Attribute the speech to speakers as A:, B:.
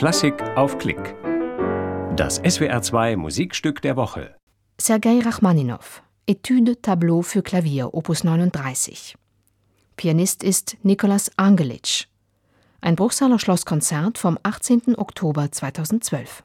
A: Klassik auf Klick. Das SWR2 Musikstück der Woche.
B: Sergei Rachmaninow. Etüde Tableau für Klavier, Opus 39. Pianist ist Nikolaus Angelitsch. Ein Bruchsaler Schlosskonzert vom 18. Oktober 2012.